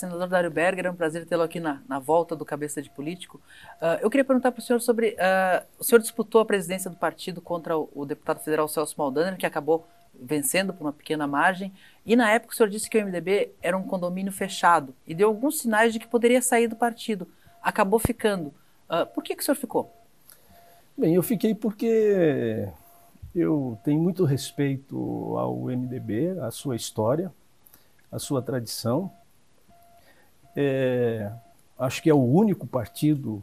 Senador Dário Berger, é um prazer tê-lo aqui na, na, volta do Cabeça de Político. Uh, eu queria perguntar para o senhor sobre. Uh, o senhor disputou a presidência do partido contra o, o deputado federal Celso Maldaner, que acabou vencendo por uma pequena margem. E na época o senhor disse que o MDB era um condomínio fechado e deu alguns sinais de que poderia sair do partido. Acabou ficando. Uh, por que, que o senhor ficou? Bem, eu fiquei porque eu tenho muito respeito ao MDB, à sua história, à sua tradição. É, acho que é o único partido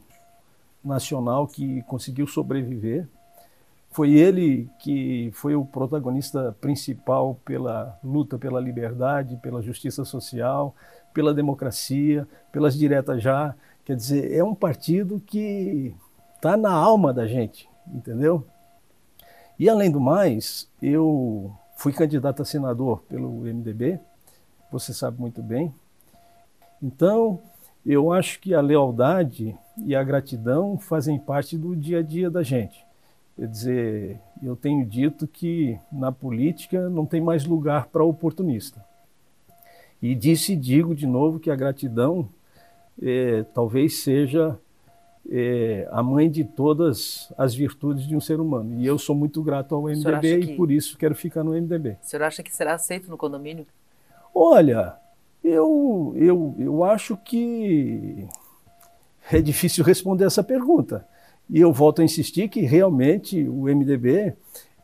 nacional que conseguiu sobreviver. Foi ele que foi o protagonista principal pela luta pela liberdade, pela justiça social, pela democracia, pelas diretas já. Quer dizer, é um partido que está na alma da gente, entendeu? E além do mais, eu fui candidato a senador pelo MDB, você sabe muito bem. Então, eu acho que a lealdade e a gratidão fazem parte do dia a dia da gente. Quer dizer, eu tenho dito que na política não tem mais lugar para oportunista. E disse e digo de novo que a gratidão é, talvez seja é, a mãe de todas as virtudes de um ser humano. E eu sou muito grato ao MDB que... e por isso quero ficar no MDB. O senhor acha que será aceito no condomínio? Olha, eu, eu, eu acho que é difícil responder essa pergunta. E eu volto a insistir que realmente o MDB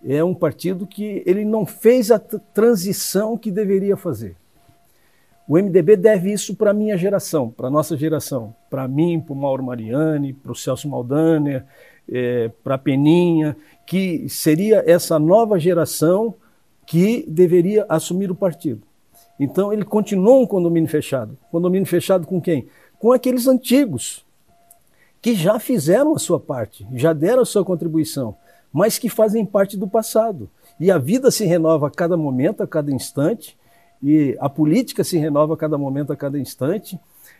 é um partido que ele não fez a transição que deveria fazer. O MDB deve isso para a minha geração, para a nossa geração, para mim, para o Mauro Mariani, para o Celso Maldaner, é, para a Peninha, que seria essa nova geração que deveria assumir o partido. Então ele continuou um condomínio fechado. Condomínio fechado com quem? Com aqueles antigos, que já fizeram a sua parte, já deram a sua contribuição, mas que fazem parte do passado. E a vida se renova a cada momento, a cada instante, e a política se renova a cada momento, a cada instante,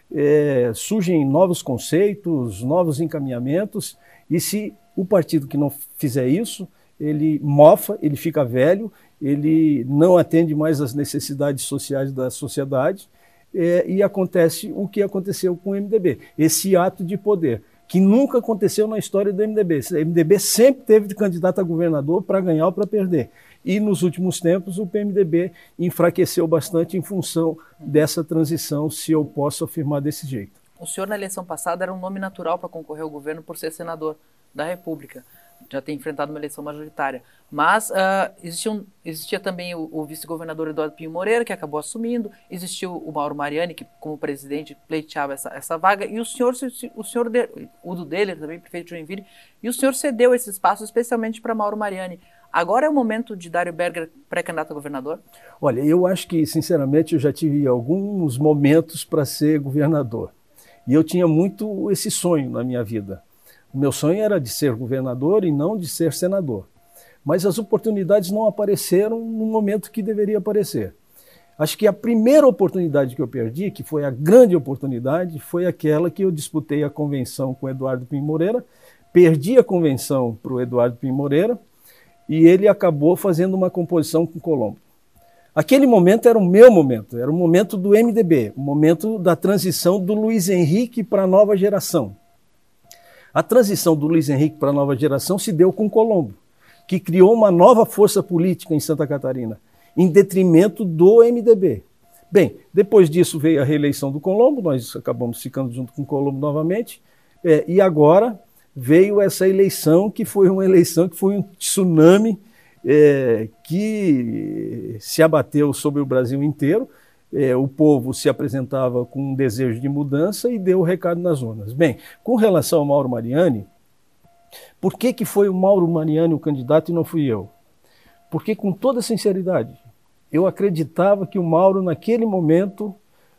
é, surgem novos conceitos, novos encaminhamentos, e se o partido que não fizer isso, ele mofa, ele fica velho, ele não atende mais às necessidades sociais da sociedade, é, e acontece o que aconteceu com o MDB, esse ato de poder, que nunca aconteceu na história do MDB. O MDB sempre teve de candidato a governador para ganhar ou para perder. E nos últimos tempos o PMDB enfraqueceu bastante em função dessa transição, se eu posso afirmar desse jeito. O senhor, na eleição passada, era um nome natural para concorrer ao governo por ser senador da República. Já tem enfrentado uma eleição majoritária. Mas uh, existia, um, existia, também o, o vice-governador Eduardo Pinho Moreira, que acabou assumindo, existiu o Mauro Mariani, que como presidente pleiteava essa, essa vaga, e o senhor, o senhor o do dele também, prefeito de Joinville, e o senhor cedeu esse espaço especialmente para Mauro Mariani. Agora é o momento de Dário Berger pré-candidato a governador? Olha, eu acho que, sinceramente, eu já tive alguns momentos para ser governador. E eu tinha muito esse sonho na minha vida. O meu sonho era de ser governador e não de ser senador. Mas as oportunidades não apareceram no momento que deveria aparecer. Acho que a primeira oportunidade que eu perdi, que foi a grande oportunidade, foi aquela que eu disputei a convenção com Eduardo Pim Moreira. Perdi a convenção para o Eduardo Pim Moreira e ele acabou fazendo uma composição com Colombo. Aquele momento era o meu momento, era o momento do MDB, o momento da transição do Luiz Henrique para a nova geração. A transição do Luiz Henrique para a nova geração se deu com Colombo, que criou uma nova força política em Santa Catarina, em detrimento do MDB. Bem, depois disso veio a reeleição do Colombo, nós acabamos ficando junto com Colombo novamente, é, e agora veio essa eleição que foi uma eleição que foi um tsunami é, que se abateu sobre o Brasil inteiro. É, o povo se apresentava com um desejo de mudança e deu o recado nas zonas. Bem, com relação ao Mauro Mariani, por que, que foi o Mauro Mariani o candidato e não fui eu? Porque, com toda sinceridade, eu acreditava que o Mauro, naquele momento,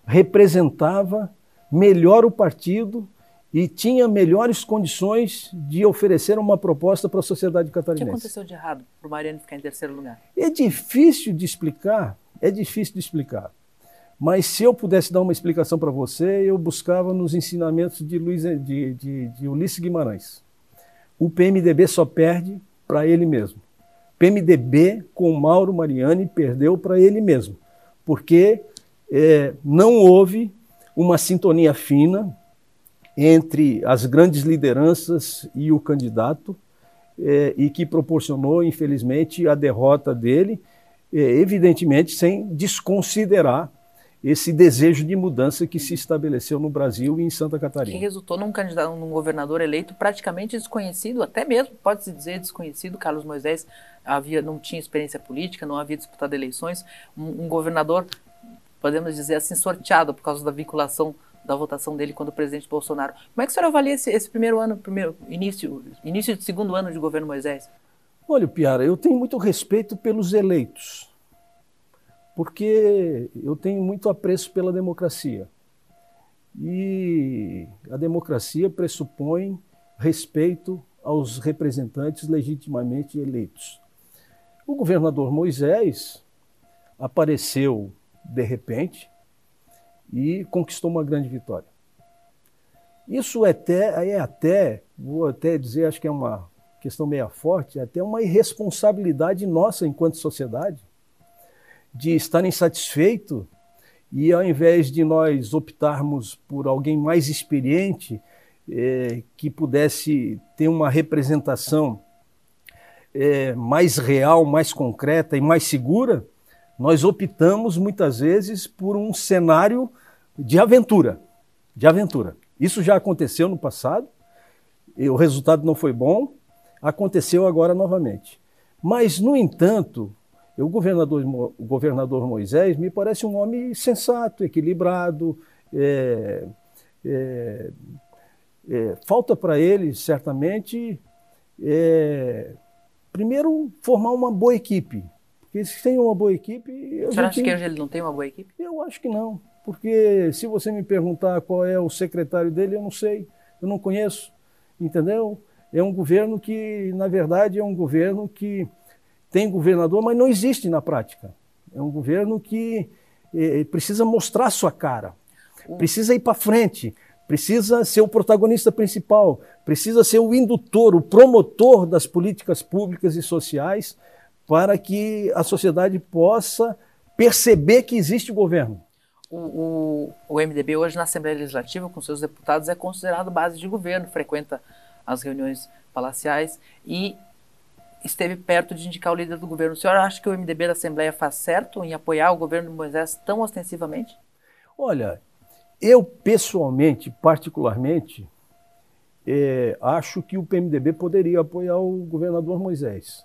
representava melhor o partido e tinha melhores condições de oferecer uma proposta para a sociedade catarinense. O que aconteceu de errado para o Mariano ficar em terceiro lugar? É difícil de explicar, é difícil de explicar. Mas se eu pudesse dar uma explicação para você, eu buscava nos ensinamentos de, Luiz, de, de, de Ulisses Guimarães. O PMDB só perde para ele mesmo. PMDB com Mauro Mariani perdeu para ele mesmo, porque é, não houve uma sintonia fina entre as grandes lideranças e o candidato, é, e que proporcionou, infelizmente, a derrota dele, é, evidentemente sem desconsiderar esse desejo de mudança que se estabeleceu no Brasil e em Santa Catarina. Que resultou num candidato, num governador eleito praticamente desconhecido, até mesmo pode-se dizer desconhecido. Carlos Moisés havia, não tinha experiência política, não havia disputado eleições. Um, um governador, podemos dizer assim, sorteado por causa da vinculação da votação dele quando o presidente Bolsonaro. Como é que o senhor avalia esse, esse primeiro ano, primeiro início, início do segundo ano de governo Moisés? Olha, Piara, eu tenho muito respeito pelos eleitos porque eu tenho muito apreço pela democracia. E a democracia pressupõe respeito aos representantes legitimamente eleitos. O governador Moisés apareceu de repente e conquistou uma grande vitória. Isso é até, é até, vou até dizer, acho que é uma questão meia forte, é até uma irresponsabilidade nossa enquanto sociedade de estar insatisfeito e ao invés de nós optarmos por alguém mais experiente, é, que pudesse ter uma representação é, mais real, mais concreta e mais segura, nós optamos muitas vezes por um cenário de aventura, de aventura. Isso já aconteceu no passado, o resultado não foi bom, aconteceu agora novamente. Mas, no entanto, o governador, o governador Moisés me parece um homem sensato, equilibrado. É, é, é, falta para ele, certamente, é, primeiro, formar uma boa equipe. Porque se tem uma boa equipe. Você acha que ele não tem uma boa equipe? Eu acho que não. Porque se você me perguntar qual é o secretário dele, eu não sei, eu não conheço, entendeu? É um governo que, na verdade, é um governo que tem governador, mas não existe na prática. É um governo que eh, precisa mostrar sua cara, precisa ir para frente, precisa ser o protagonista principal, precisa ser o indutor, o promotor das políticas públicas e sociais para que a sociedade possa perceber que existe governo. O, o, o, MDB hoje na Assembleia Legislativa, com seus deputados, é considerado base de governo, frequenta as reuniões palaciais e esteve perto de indicar o líder do governo. O senhor acha que o MDB da Assembleia faz certo em apoiar o governo de Moisés tão ostensivamente? Olha, eu pessoalmente, particularmente, é, acho que o PMDB poderia apoiar o governador Moisés.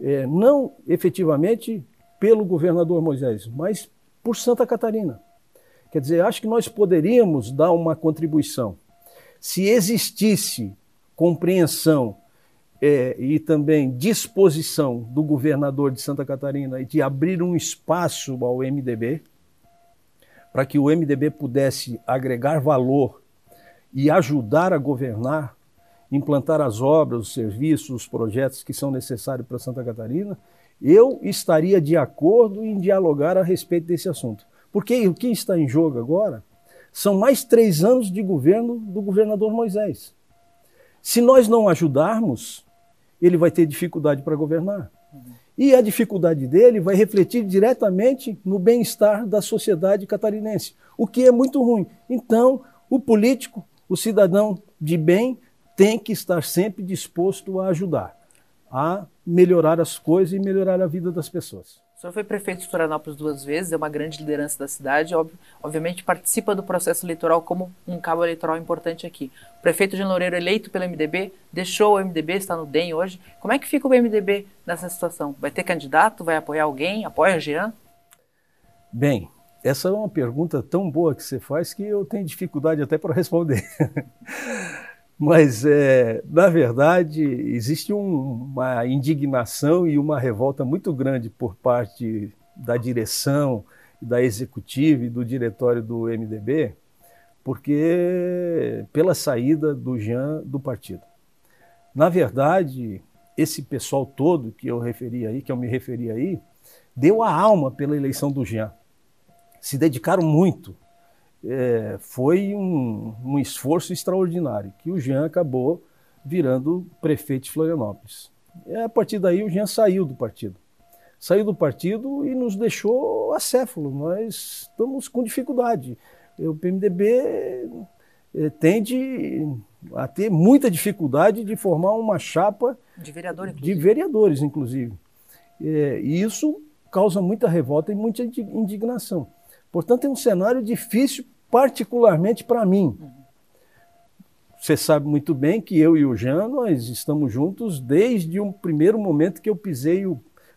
É, não efetivamente pelo governador Moisés, mas por Santa Catarina. Quer dizer, acho que nós poderíamos dar uma contribuição. Se existisse compreensão é, e também disposição do governador de Santa Catarina de abrir um espaço ao MDB, para que o MDB pudesse agregar valor e ajudar a governar, implantar as obras, os serviços, os projetos que são necessários para Santa Catarina, eu estaria de acordo em dialogar a respeito desse assunto. Porque o que está em jogo agora são mais três anos de governo do governador Moisés. Se nós não ajudarmos, ele vai ter dificuldade para governar. E a dificuldade dele vai refletir diretamente no bem-estar da sociedade catarinense, o que é muito ruim. Então, o político, o cidadão de bem, tem que estar sempre disposto a ajudar, a melhorar as coisas e melhorar a vida das pessoas. O senhor foi prefeito de Florianópolis duas vezes, é uma grande liderança da cidade, obviamente participa do processo eleitoral como um cabo eleitoral importante aqui. O prefeito de Loureiro, eleito pelo MDB, deixou o MDB, está no DEM hoje. Como é que fica o MDB nessa situação? Vai ter candidato? Vai apoiar alguém? Apoia Jean? Bem, essa é uma pergunta tão boa que você faz que eu tenho dificuldade até para responder. Mas, é, na verdade, existe um, uma indignação e uma revolta muito grande por parte da direção, da executiva e do diretório do MDB, porque pela saída do Jean do partido. Na verdade, esse pessoal todo que eu referi aí, que eu me referi aí, deu a alma pela eleição do Jean. Se dedicaram muito é, foi um, um, esforço extraordinário, que o Jean acabou virando prefeito de Florianópolis. É, a partir daí o Jean saiu do partido. Saiu do partido e nos deixou acéfalo. Nós estamos com dificuldade. O PMDB eh, tende a ter muita dificuldade de formar uma chapa de, vereador, de vereadores, inclusive. É, e isso causa muita revolta e muita indignação. Portanto, é um cenário difícil, particularmente para mim. Você sabe muito bem que eu e o Jean, nós estamos juntos desde o primeiro momento que eu pisei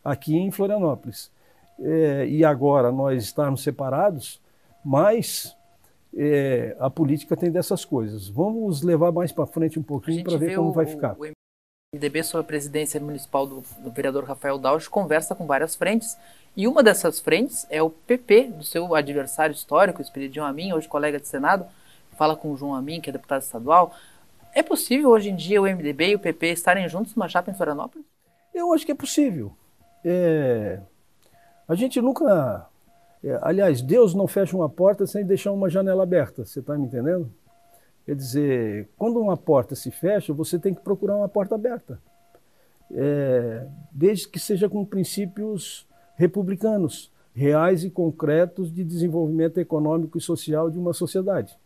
aqui em Florianópolis. É, e agora nós estarmos separados, mas é, a política tem dessas coisas. Vamos levar mais para frente um pouquinho para ver como o, vai ficar. O MDB, sob a presidência municipal do, do vereador Rafael Dausch, conversa com várias frentes. E uma dessas frentes é o PP, do seu adversário histórico, Espiridião Amin, hoje colega de Senado, fala com o João Amin, que é deputado estadual. É possível hoje em dia o MDB e o PP estarem juntos numa chapa em Florianópolis? Eu acho que é possível. É... A gente nunca é, aliás, Deus não fecha uma porta sem deixar uma janela aberta, você está me entendendo? Quer dizer, quando uma porta se fecha, você tem que procurar uma porta aberta. É, desde que seja com princípios republicanos, reais e concretos de desenvolvimento econômico e social de uma sociedade.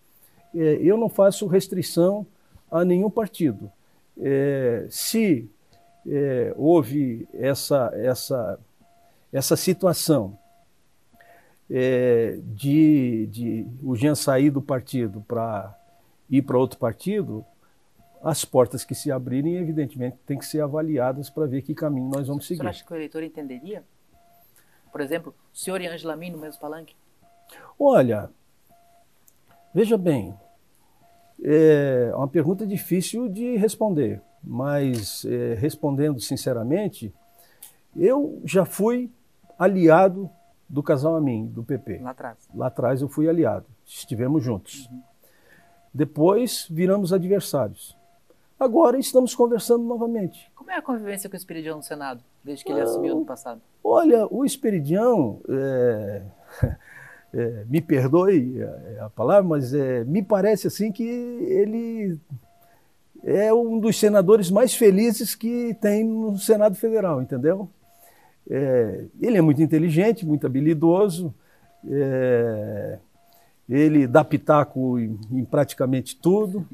É, eu não faço restrição a nenhum partido. É, se é, houve essa, essa, essa situação de, de o Jean sair do partido para ir para outro partido, as portas que se abrirem, evidentemente, têm que ser avaliadas para ver que caminho nós vamos seguir. Você acha que o eleitor entenderia? Por exemplo, o senhor e Angela Min no mesmo palanque? Olha, veja bem, é uma pergunta difícil de responder, mas é, respondendo sinceramente, eu já fui aliado do casal a mim, do PP. Lá atrás. Lá atrás eu fui aliado, estivemos juntos. Uhum. Depois viramos adversários. Agora estamos conversando novamente. Como é a convivência com o Esperidião no Senado, desde que ele assumiu no passado? Olha, o Esperidião, é, é, me perdoe a, a palavra, mas é, me parece assim que ele é um dos senadores mais felizes que tem no Senado Federal, entendeu? É, ele é muito inteligente, muito habilidoso, é, ele dá pitaco em, em praticamente tudo.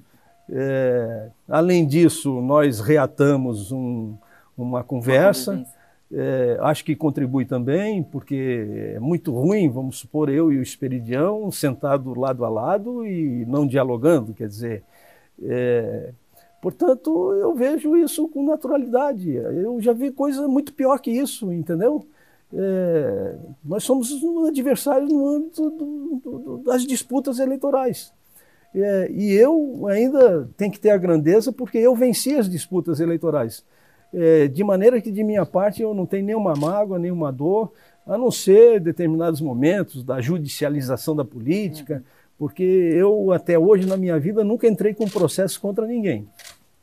É, além disso, nós reatamos um, uma conversa. É, acho que contribui também, porque é muito ruim, vamos supor, eu e o Esperidião sentado lado a lado e não dialogando, quer dizer, é, Portanto, eu vejo isso com naturalidade. Eu já vi coisa muito pior que isso, entendeu? É, nós somos adversários no âmbito do, do, das disputas eleitorais. É, e eu ainda tenho que ter a grandeza porque eu venci as disputas eleitorais. É, de maneira que, de minha parte, eu não tenho nenhuma mágoa, nenhuma dor, a não ser determinados momentos da judicialização da política. Uhum porque eu até hoje na minha vida nunca entrei com processo contra ninguém.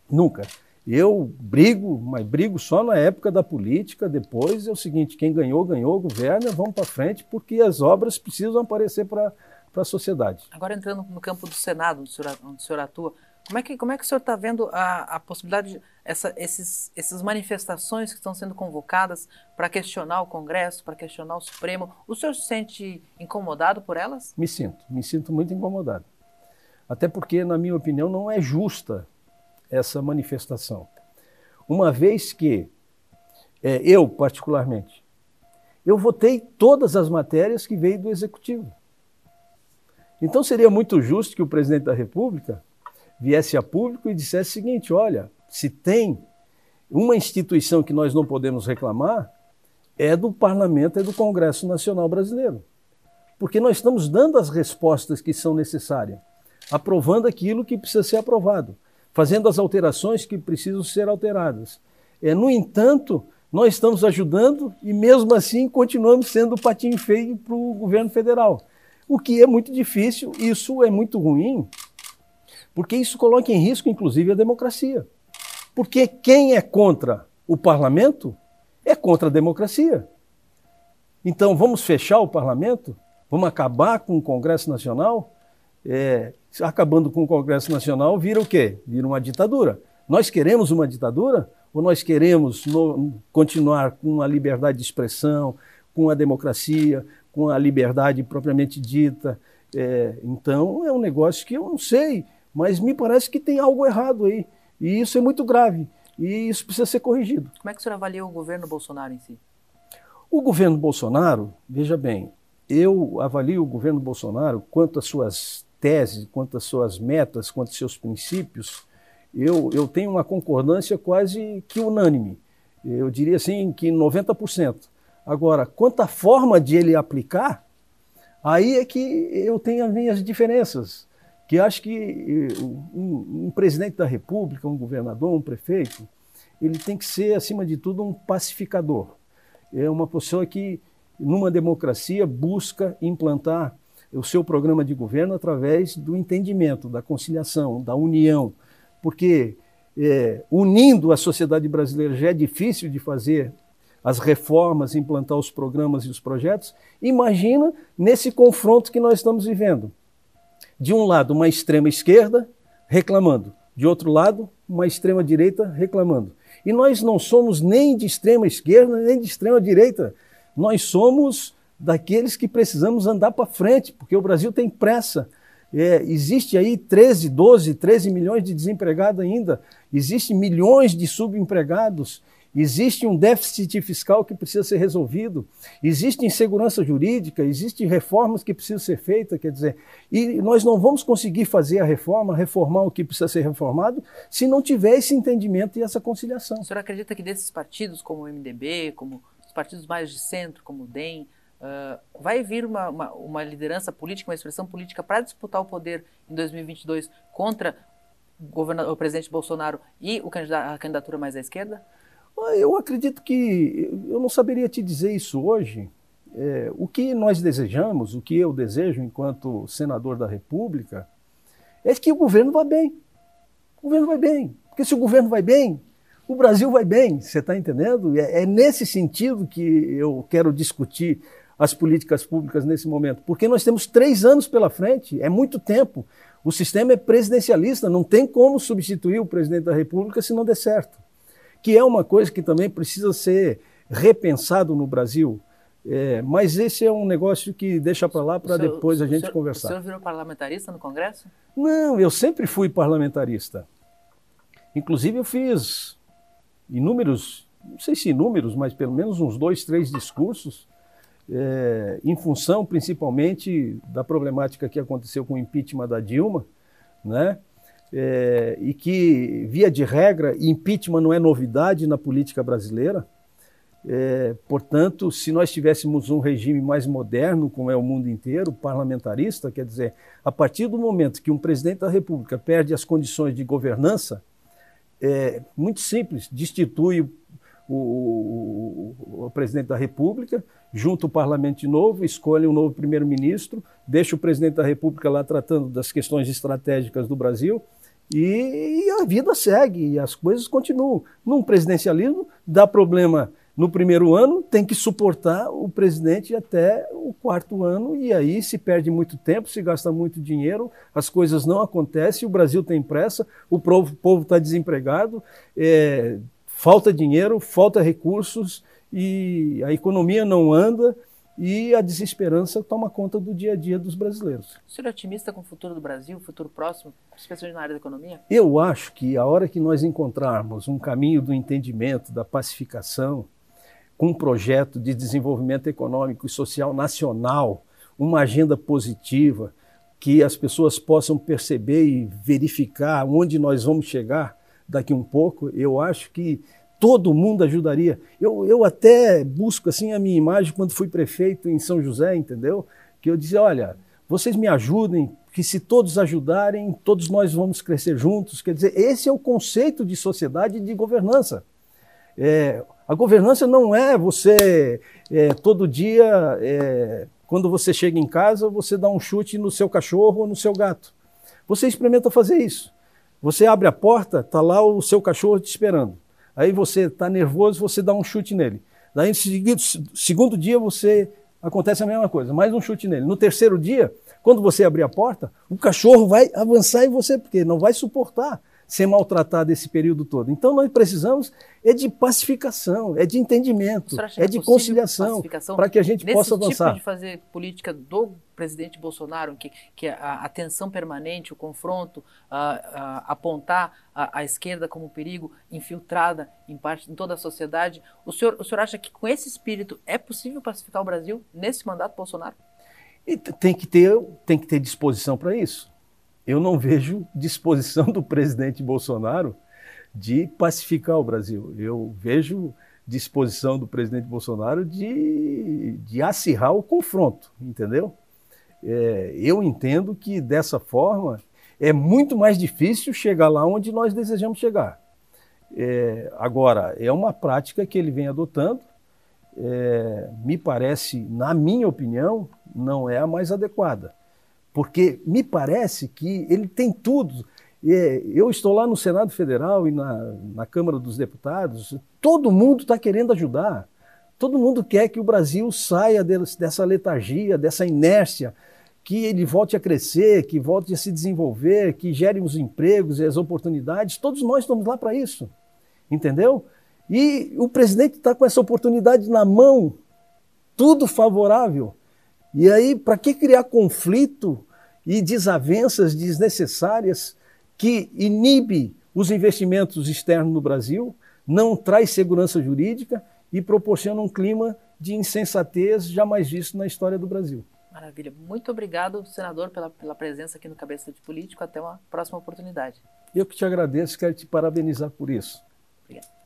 Nunca. Eu brigo, mas brigo só na época da política. Depois é o seguinte: quem ganhou, ganhou, governa, vamos para frente, porque as obras precisam aparecer para a sociedade. Agora, entrando no campo do Senado, onde o senhor, onde o senhor atua, como é que, como é que o senhor está vendo a, a possibilidade de essa, esses, essas manifestações que estão sendo convocadas para questionar o Congresso, para questionar o Supremo? O senhor se sente incomodado por elas? Me sinto, me sinto muito incomodado. Até porque, na minha opinião, não é justa essa manifestação. Uma vez que é, eu, particularmente, eu votei todas as matérias que veio do Executivo. Então seria muito justo que o presidente da República viesse a público e dissesse o seguinte: olha, se tem uma instituição que nós não podemos reclamar, é do Parlamento, é do Congresso Nacional Brasileiro. Porque nós estamos dando as respostas que são necessárias, aprovando aquilo que precisa ser aprovado, fazendo as alterações que precisam ser alteradas. É, no entanto, nós estamos ajudando e mesmo assim continuamos sendo patinho feio para o governo federal. O que é muito difícil, isso é muito ruim, porque isso coloca em risco, inclusive, a democracia. Porque quem é contra o parlamento é contra a democracia. Então, vamos fechar o parlamento? Vamos acabar com o Congresso Nacional? É, acabando com o Congresso Nacional, vira o quê? Vira uma ditadura. Nós queremos uma ditadura ou nós queremos no, continuar com a liberdade de expressão, com a democracia, com a liberdade propriamente dita. É, então é um negócio que eu não sei, mas me parece que tem algo errado aí. E isso é muito grave. E isso precisa ser corrigido. Como é que o senhor avalia o governo Bolsonaro em si? O governo Bolsonaro, veja bem, eu avalio o governo Bolsonaro quanto às suas teses, quanto às suas metas, quanto aos seus princípios, eu, eu tenho uma concordância quase que unânime. Eu diria assim que 90%. Agora, quanto à forma de ele aplicar, aí é que eu tenho as minhas diferenças. Que acho que um, um presidente da República, um governador, um prefeito, ele tem que ser, acima de tudo, um pacificador. É uma pessoa que, numa democracia, busca implantar o seu programa de governo através do entendimento, da conciliação, da união, porque é, unindo a sociedade brasileira já é difícil de fazer as reformas, implantar os programas e os projetos. Imagina nesse confronto que nós estamos vivendo. De um lado, uma extrema esquerda reclamando, de outro lado, uma extrema direita reclamando. E nós não somos nem de extrema esquerda, nem de extrema direita. Nós somos daqueles que precisamos andar para frente, porque o Brasil tem pressa. É, existe aí 13, 12, 13 milhões de desempregados ainda, existe milhões de subempregados, existe um déficit fiscal que precisa ser resolvido, existe insegurança jurídica, existem reformas que precisam ser feitas, quer dizer, e nós não vamos conseguir fazer a reforma, reformar o que precisa ser reformado, se não tiver esse entendimento e essa conciliação. O senhor acredita que desses partidos, como o MDB, como os partidos mais de centro, como o DEM, Uh, vai vir uma, uma, uma, liderança política, uma expressão política para disputar o poder em 2022 contra o, o presidente Bolsonaro e a candidatura mais à esquerda? Ah, eu acredito que eu não saberia te dizer isso hoje. É, o que nós desejamos, o que eu desejo enquanto senador da República, é que o governo vá bem. O governo vai bem. Porque se o governo vai bem, o Brasil vai bem. Você está entendendo? É, é nesse sentido que eu quero discutir as políticas públicas nesse momento, porque nós temos três anos pela frente, é muito tempo. O sistema é presidencialista, não tem como substituir o presidente da República se não der certo. Que é uma coisa que também precisa ser repensado no Brasil. É, mas esse é um negócio que deixa para lá para depois a gente senhor, conversar. O senhor virou parlamentarista no Congresso? Não, eu sempre fui parlamentarista. Inclusive eu fiz inúmeros, não sei se inúmeros, mas pelo menos uns dois, três discursos é, em função principalmente da problemática que aconteceu com o impeachment da Dilma, né? É, e que, via de regra, impeachment não é novidade na política brasileira. É, portanto, se nós tivéssemos um regime mais moderno, como é o mundo inteiro, parlamentarista, quer dizer, a partir do momento que um presidente da República perde as condições de governança, é muito simples, destitui o, o, o, o presidente da República, junta o parlamento de novo, escolhe um novo primeiro-ministro, deixa o presidente da República lá tratando das questões estratégicas do Brasil e, a vida segue, e as coisas continuam. Num presidencialismo, dá problema no primeiro ano, tem que suportar o presidente até o quarto ano, e aí se perde muito tempo, se gasta muito dinheiro, as coisas não acontecem, o Brasil tem pressa, o povo está desempregado, é, falta dinheiro, falta recursos, e a economia não anda e a desesperança toma conta do dia a dia dos brasileiros. O senhor é otimista com o futuro do Brasil, futuro próximo, especialmente na área da economia? Eu acho que a hora que nós encontrarmos um caminho do entendimento, da pacificação, com um projeto de desenvolvimento econômico e social nacional, uma agenda positiva, que as pessoas possam perceber e verificar onde nós vamos chegar daqui um pouco, eu acho que todo mundo ajudaria. Eu, eu até busco assim a minha imagem quando fui prefeito em São José, entendeu? Que eu dizia, olha, vocês me ajudem, que se todos ajudarem, todos nós vamos crescer juntos. Quer dizer, esse é o conceito de sociedade e de governança. É, a governança não é você é, todo dia, é, quando você chega em casa, você dá um chute no seu cachorro ou no seu gato. Você experimenta fazer isso. Você abre a porta, está lá o seu cachorro te esperando. Aí você está nervoso, você dá um chute nele. Daí, no segundo, segundo dia, você acontece a mesma coisa, mais um chute nele. No terceiro dia, quando você abrir a porta, o cachorro vai avançar em você, porque não vai suportar ser maltratada esse período todo. Então nós precisamos é de pacificação, é de entendimento, é de conciliação para que a gente possa tipo avançar. Tipo de fazer política do presidente Bolsonaro, que, que a, a tensão permanente, o confronto, a, a, apontar a, esquerda como perigo infiltrada em parte em toda a sociedade, o senhor, o senhor acha que com esse espírito é possível pacificar o Brasil nesse mandato Bolsonaro? E tem que ter, tem que ter disposição para isso. Eu não vejo disposição do presidente Bolsonaro de pacificar o Brasil. Eu vejo disposição do presidente Bolsonaro de, de acirrar o confronto, entendeu? É, eu entendo que dessa forma é muito mais difícil chegar lá onde nós desejamos chegar. É, agora, é uma prática que ele vem adotando, é, me parece, na minha opinião, não é a mais adequada. Porque me parece que ele tem tudo. É, eu estou lá no Senado Federal e na, na Câmara dos Deputados, todo mundo está querendo ajudar. Todo mundo quer que o Brasil saia dessa letargia, dessa inércia, que ele volte a crescer, que volte a se desenvolver, que gere os empregos e as oportunidades. Todos nós estamos lá para isso. Entendeu? E o presidente está com essa oportunidade na mão, tudo favorável. E aí, para que criar conflito e desavenças desnecessárias que inibe os investimentos externos no Brasil, não traz segurança jurídica e proporciona um clima de insensatez jamais visto na história do Brasil. Maravilha. Muito obrigado, senador, pela, pela presença aqui no Cabeça de Político. Até uma próxima oportunidade. Eu que te agradeço, quero te parabenizar por isso. Obrigado.